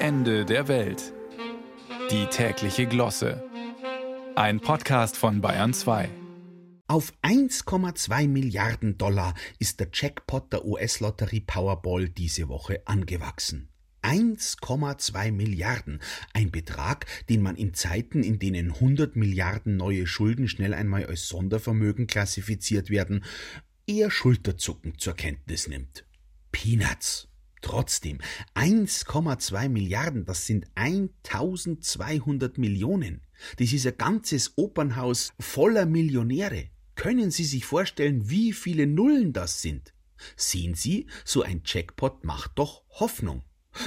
Ende der Welt. Die tägliche Glosse. Ein Podcast von Bayern 2. Auf 1,2 Milliarden Dollar ist der Jackpot der US-Lotterie Powerball diese Woche angewachsen. 1,2 Milliarden. Ein Betrag, den man in Zeiten, in denen 100 Milliarden neue Schulden schnell einmal als Sondervermögen klassifiziert werden, eher Schulterzucken zur Kenntnis nimmt. Peanuts. Trotzdem, 1,2 Milliarden, das sind 1200 Millionen. Das ist ein ganzes Opernhaus voller Millionäre. Können Sie sich vorstellen, wie viele Nullen das sind? Sehen Sie, so ein Jackpot macht doch Hoffnung.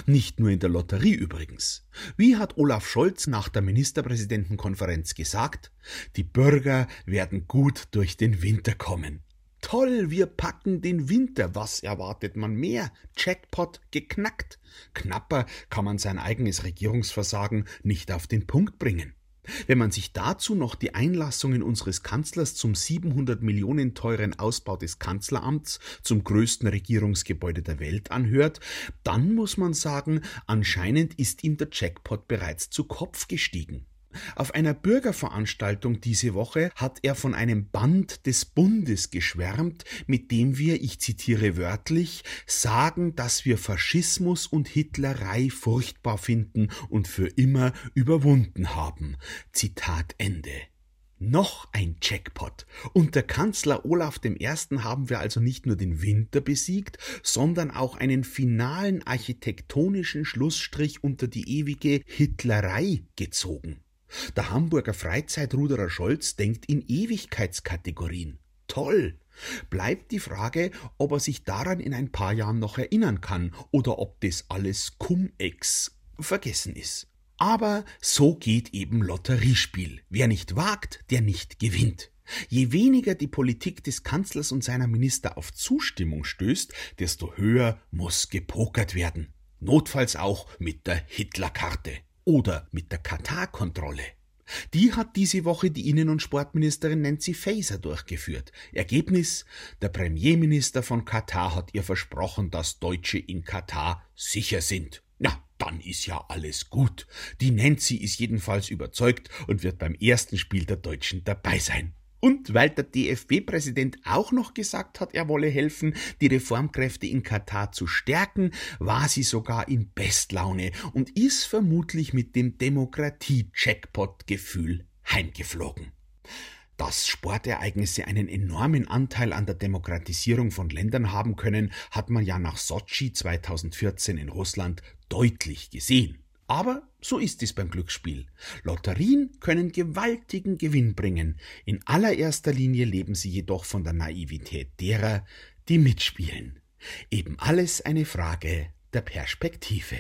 Nicht nur in der Lotterie übrigens. Wie hat Olaf Scholz nach der Ministerpräsidentenkonferenz gesagt? Die Bürger werden gut durch den Winter kommen. Toll, wir packen den Winter. Was erwartet man mehr? Jackpot geknackt. Knapper kann man sein eigenes Regierungsversagen nicht auf den Punkt bringen. Wenn man sich dazu noch die Einlassungen unseres Kanzlers zum 700 Millionen teuren Ausbau des Kanzleramts zum größten Regierungsgebäude der Welt anhört, dann muss man sagen, anscheinend ist ihm der Jackpot bereits zu Kopf gestiegen. Auf einer Bürgerveranstaltung diese Woche hat er von einem Band des Bundes geschwärmt, mit dem wir, ich zitiere wörtlich, sagen, dass wir Faschismus und Hitlerei furchtbar finden und für immer überwunden haben. Zitat Ende. Noch ein Jackpot. Unter Kanzler Olaf I. haben wir also nicht nur den Winter besiegt, sondern auch einen finalen architektonischen Schlussstrich unter die ewige Hitlerei gezogen. Der Hamburger Freizeitruderer Scholz denkt in Ewigkeitskategorien. Toll! Bleibt die Frage, ob er sich daran in ein paar Jahren noch erinnern kann oder ob das alles Cum-Ex vergessen ist. Aber so geht eben Lotteriespiel. Wer nicht wagt, der nicht gewinnt. Je weniger die Politik des Kanzlers und seiner Minister auf Zustimmung stößt, desto höher muss gepokert werden. Notfalls auch mit der Hitlerkarte oder mit der Katar-Kontrolle. Die hat diese Woche die Innen- und Sportministerin Nancy Faeser durchgeführt. Ergebnis: Der Premierminister von Katar hat ihr versprochen, dass Deutsche in Katar sicher sind. Na, dann ist ja alles gut. Die Nancy ist jedenfalls überzeugt und wird beim ersten Spiel der Deutschen dabei sein. Und weil der DFB-Präsident auch noch gesagt hat, er wolle helfen, die Reformkräfte in Katar zu stärken, war sie sogar in Bestlaune und ist vermutlich mit dem Demokratie-Jackpot-Gefühl heimgeflogen. Dass Sportereignisse einen enormen Anteil an der Demokratisierung von Ländern haben können, hat man ja nach Sotschi 2014 in Russland deutlich gesehen. Aber so ist es beim Glücksspiel. Lotterien können gewaltigen Gewinn bringen. In allererster Linie leben sie jedoch von der Naivität derer, die mitspielen. Eben alles eine Frage der Perspektive.